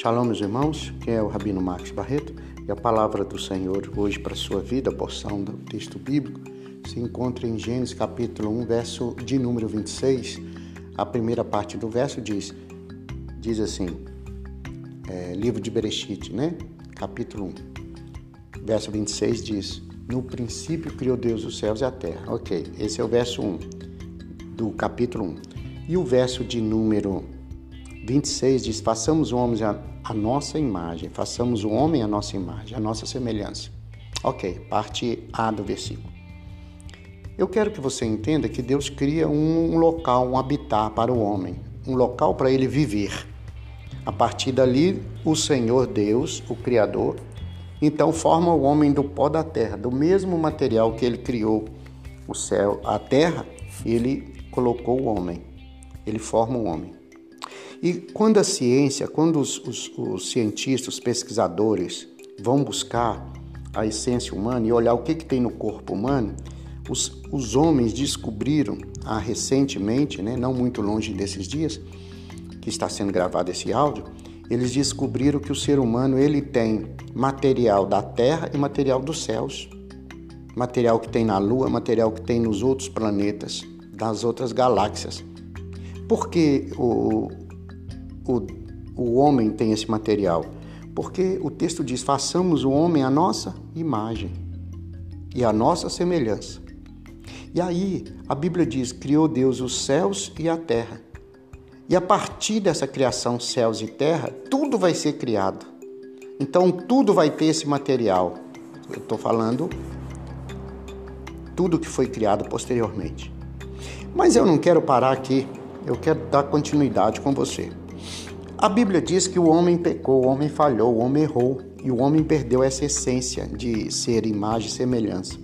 Shalom, meus irmãos, quem é o Rabino Marcos Barreto e a palavra do Senhor hoje para a sua vida, a porção do texto bíblico, se encontra em Gênesis capítulo 1, verso de número 26. A primeira parte do verso diz, diz assim, é, livro de Bereshit, né? Capítulo 1, verso 26 diz, no princípio criou Deus os céus e a terra. Ok, esse é o verso 1 do capítulo 1. E o verso de número 26 diz: Façamos o homem a, a nossa imagem, façamos o homem a nossa imagem, a nossa semelhança. Ok, parte A do versículo. Eu quero que você entenda que Deus cria um local, um habitat para o homem, um local para ele viver. A partir dali, o Senhor Deus, o Criador, então forma o homem do pó da terra, do mesmo material que ele criou o céu, a terra, ele colocou o homem. Ele forma o homem. E quando a ciência, quando os, os, os cientistas, os pesquisadores vão buscar a essência humana e olhar o que, que tem no corpo humano, os, os homens descobriram ah, recentemente, né, não muito longe desses dias, que está sendo gravado esse áudio, eles descobriram que o ser humano ele tem material da Terra e material dos céus. Material que tem na Lua, material que tem nos outros planetas, das outras galáxias. Por que o, o, o homem tem esse material? Porque o texto diz: façamos o homem a nossa imagem e a nossa semelhança. E aí a Bíblia diz: criou Deus os céus e a terra. E a partir dessa criação, céus e terra, tudo vai ser criado. Então tudo vai ter esse material. Eu estou falando tudo que foi criado posteriormente. Mas eu não quero parar aqui, eu quero dar continuidade com você. A Bíblia diz que o homem pecou, o homem falhou, o homem errou e o homem perdeu essa essência de ser imagem e semelhança.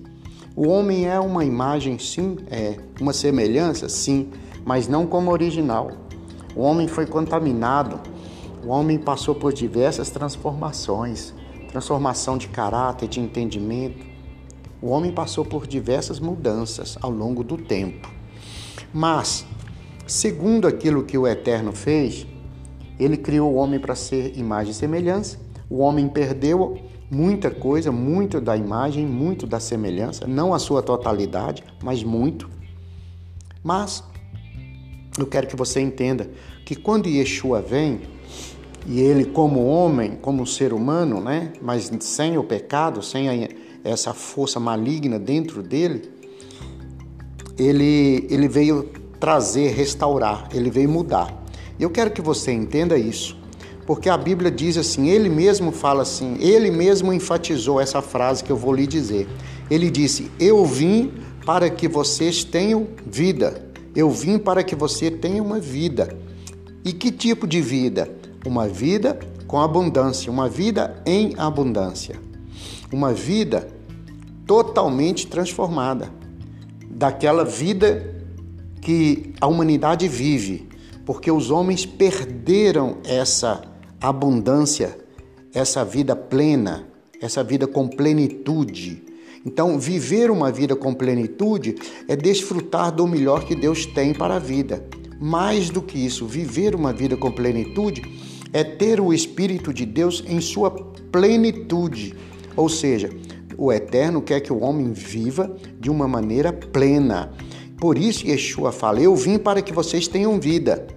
O homem é uma imagem, sim, é uma semelhança, sim, mas não como original. O homem foi contaminado, o homem passou por diversas transformações transformação de caráter, de entendimento. O homem passou por diversas mudanças ao longo do tempo. Mas, segundo aquilo que o Eterno fez, ele criou o homem para ser imagem e semelhança. O homem perdeu muita coisa, muito da imagem, muito da semelhança, não a sua totalidade, mas muito. Mas eu quero que você entenda que quando Yeshua vem, e ele como homem, como ser humano, né, mas sem o pecado, sem a, essa força maligna dentro dele, ele, ele veio trazer, restaurar, ele veio mudar. Eu quero que você entenda isso, porque a Bíblia diz assim, ele mesmo fala assim, ele mesmo enfatizou essa frase que eu vou lhe dizer. Ele disse: Eu vim para que vocês tenham vida. Eu vim para que você tenha uma vida. E que tipo de vida? Uma vida com abundância, uma vida em abundância. Uma vida totalmente transformada daquela vida que a humanidade vive, porque os homens perderam essa abundância, essa vida plena, essa vida com plenitude. Então, viver uma vida com plenitude é desfrutar do melhor que Deus tem para a vida. Mais do que isso, viver uma vida com plenitude é ter o Espírito de Deus em sua plenitude. Ou seja, o Eterno quer que o homem viva de uma maneira plena. Por isso, Yeshua fala: Eu vim para que vocês tenham vida.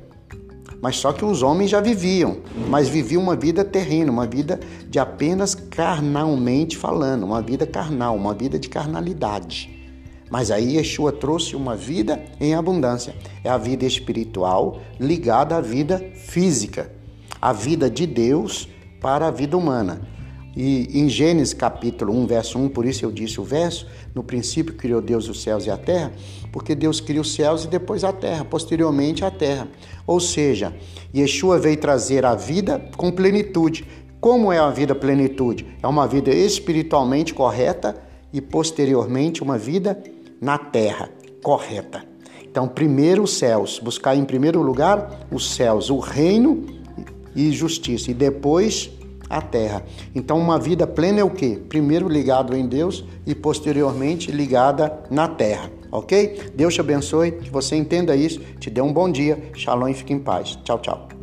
Mas só que os homens já viviam, mas viviam uma vida terrena, uma vida de apenas carnalmente falando, uma vida carnal, uma vida de carnalidade. Mas aí Yeshua trouxe uma vida em abundância. É a vida espiritual ligada à vida física, a vida de Deus para a vida humana. E em Gênesis capítulo 1, verso 1, por isso eu disse o verso, no princípio criou Deus os céus e a terra, porque Deus cria os céus e depois a terra, posteriormente a terra. Ou seja, Yeshua veio trazer a vida com plenitude. Como é a vida plenitude? É uma vida espiritualmente correta e posteriormente uma vida na terra correta. Então, primeiro os céus, buscar em primeiro lugar os céus, o reino e justiça, e depois a terra. Então, uma vida plena é o quê? Primeiro ligado em Deus e posteriormente ligada na terra, ok? Deus te abençoe, que você entenda isso, te dê um bom dia, shalom e fique em paz. Tchau, tchau.